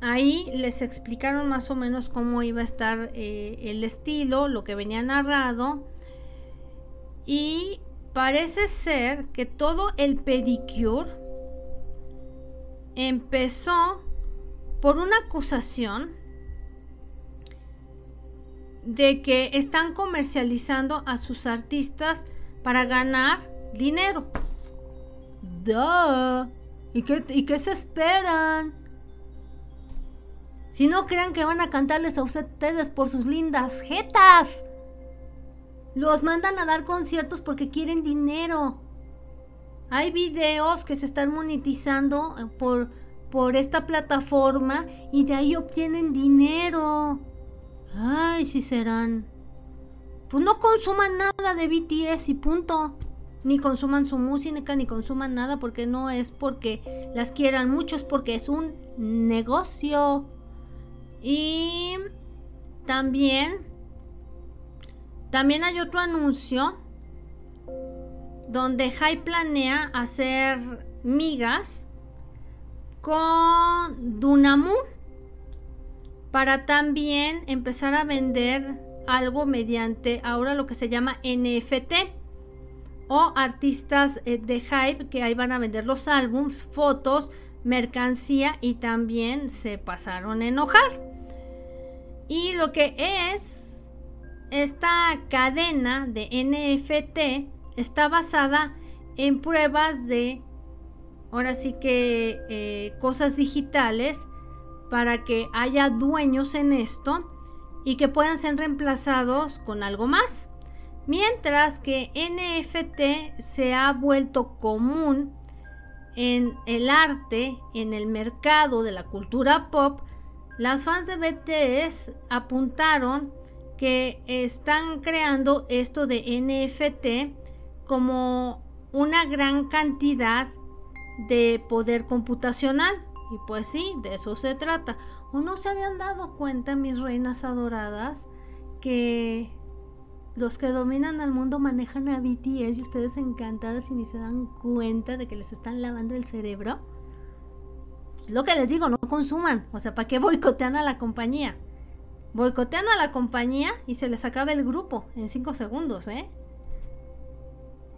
ahí les explicaron más o menos cómo iba a estar eh, el estilo, lo que venía narrado. Y parece ser que todo el pedicure empezó por una acusación de que están comercializando a sus artistas para ganar dinero. Duh. ¿Y qué, ¿Y qué se esperan? Si no crean que van a cantarles a ustedes por sus lindas jetas. Los mandan a dar conciertos porque quieren dinero. Hay videos que se están monetizando eh, por, por esta plataforma y de ahí obtienen dinero. Ay, si serán pues no consuman nada de BTS y punto. Ni consuman su música, ni consuman nada porque no es porque las quieran mucho, es porque es un negocio. Y también, también hay otro anuncio donde Hype planea hacer migas con Dunamu para también empezar a vender algo mediante ahora lo que se llama NFT. o artistas eh, de hype que ahí van a vender los álbums, fotos, mercancía y también se pasaron a enojar. Y lo que es esta cadena de NFT está basada en pruebas de, ahora sí que, eh, cosas digitales para que haya dueños en esto y que puedan ser reemplazados con algo más. Mientras que NFT se ha vuelto común en el arte, en el mercado de la cultura pop, las fans de BTS apuntaron que están creando esto de NFT como una gran cantidad de poder computacional. Y pues sí, de eso se trata. ¿O no se habían dado cuenta, mis reinas adoradas, que los que dominan al mundo manejan a BTS y ustedes encantadas y ni se dan cuenta de que les están lavando el cerebro? Es lo que les digo, no consuman. O sea, ¿para qué boicotean a la compañía? Boicotean a la compañía y se les acaba el grupo en 5 segundos, ¿eh?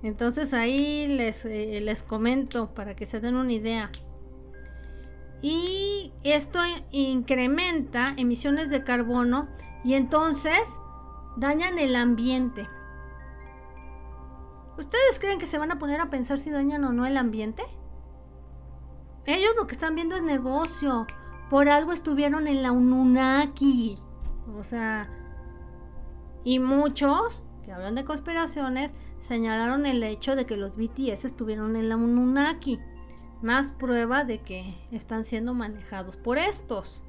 Entonces ahí les, eh, les comento para que se den una idea. Y esto incrementa emisiones de carbono y entonces dañan el ambiente. ¿Ustedes creen que se van a poner a pensar si dañan o no el ambiente? Ellos lo que están viendo es negocio. Por algo estuvieron en la Ununaki. O sea, y muchos que hablan de conspiraciones señalaron el hecho de que los BTS estuvieron en la Ununaki. Más prueba de que están siendo manejados por estos.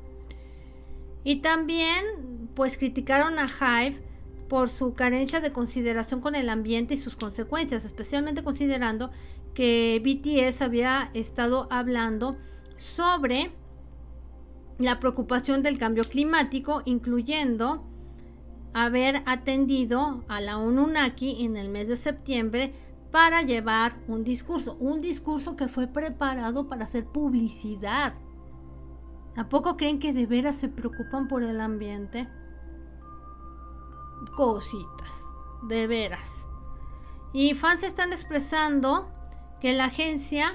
Y también, pues criticaron a Hive por su carencia de consideración con el ambiente y sus consecuencias, especialmente considerando que BTS había estado hablando sobre la preocupación del cambio climático, incluyendo haber atendido a la ONUNAKI en el mes de septiembre para llevar un discurso, un discurso que fue preparado para hacer publicidad. ¿A poco creen que de veras se preocupan por el ambiente? cositas, de veras. Y fans están expresando que la agencia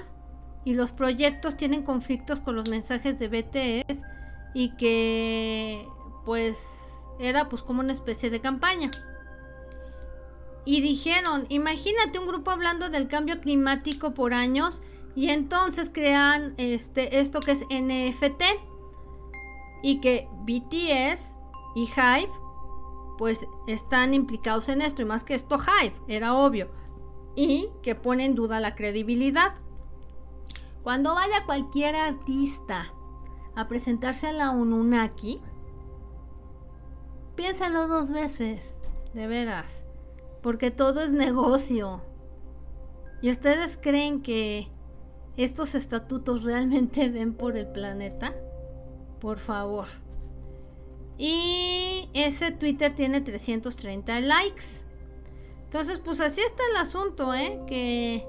y los proyectos tienen conflictos con los mensajes de BTS y que pues era pues como una especie de campaña. Y dijeron, imagínate un grupo hablando del cambio climático por años y entonces crean este esto que es NFT y que BTS y Hive pues están implicados en esto y más que esto Hive, era obvio, y que pone en duda la credibilidad. Cuando vaya cualquier artista a presentarse a la Ununaki, piénsalo dos veces, de veras, porque todo es negocio. ¿Y ustedes creen que estos estatutos realmente [laughs] ven por el planeta? Por favor. Y ese Twitter tiene 330 likes. Entonces, pues así está el asunto, ¿eh? Que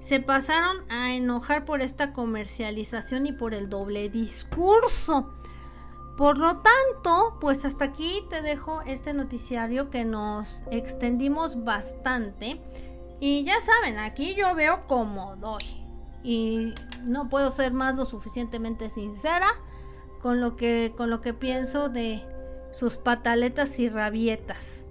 se pasaron a enojar por esta comercialización y por el doble discurso. Por lo tanto, pues hasta aquí te dejo este noticiario que nos extendimos bastante. Y ya saben, aquí yo veo como doy. Y no puedo ser más lo suficientemente sincera con lo que, con lo que pienso de sus pataletas y rabietas.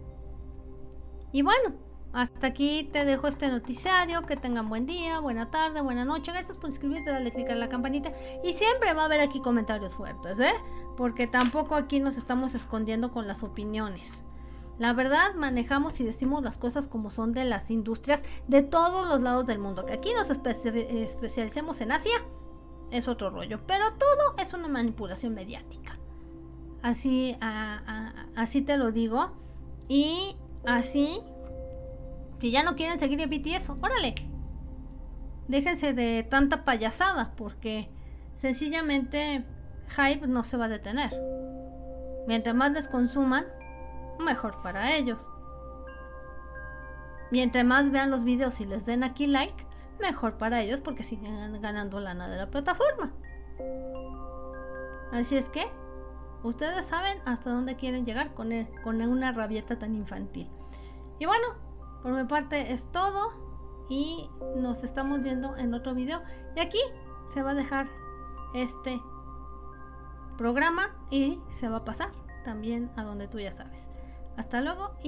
Y bueno, hasta aquí te dejo este noticiario. Que tengan buen día, buena tarde, buena noche. Gracias por inscribirte, dale click a la campanita. Y siempre va a haber aquí comentarios fuertes, ¿eh? Porque tampoco aquí nos estamos escondiendo con las opiniones. La verdad, manejamos y decimos las cosas como son de las industrias de todos los lados del mundo. Que aquí nos especialicemos en Asia es otro rollo. Pero todo es una manipulación mediática. Así, así te lo digo. Y así, si ya no quieren seguir en BTS, órale. Déjense de tanta payasada porque sencillamente Hype no se va a detener. Mientras más les consuman, mejor para ellos. Mientras más vean los videos y les den aquí like, mejor para ellos porque siguen ganando lana de la plataforma. Así es que ustedes saben hasta dónde quieren llegar con, con una rabieta tan infantil. Y bueno, Por mi parte es todo y nos estamos viendo en otro video. Y aquí se va a dejar este programa y se va a pasar también a donde tú ya sabes. Hasta luego y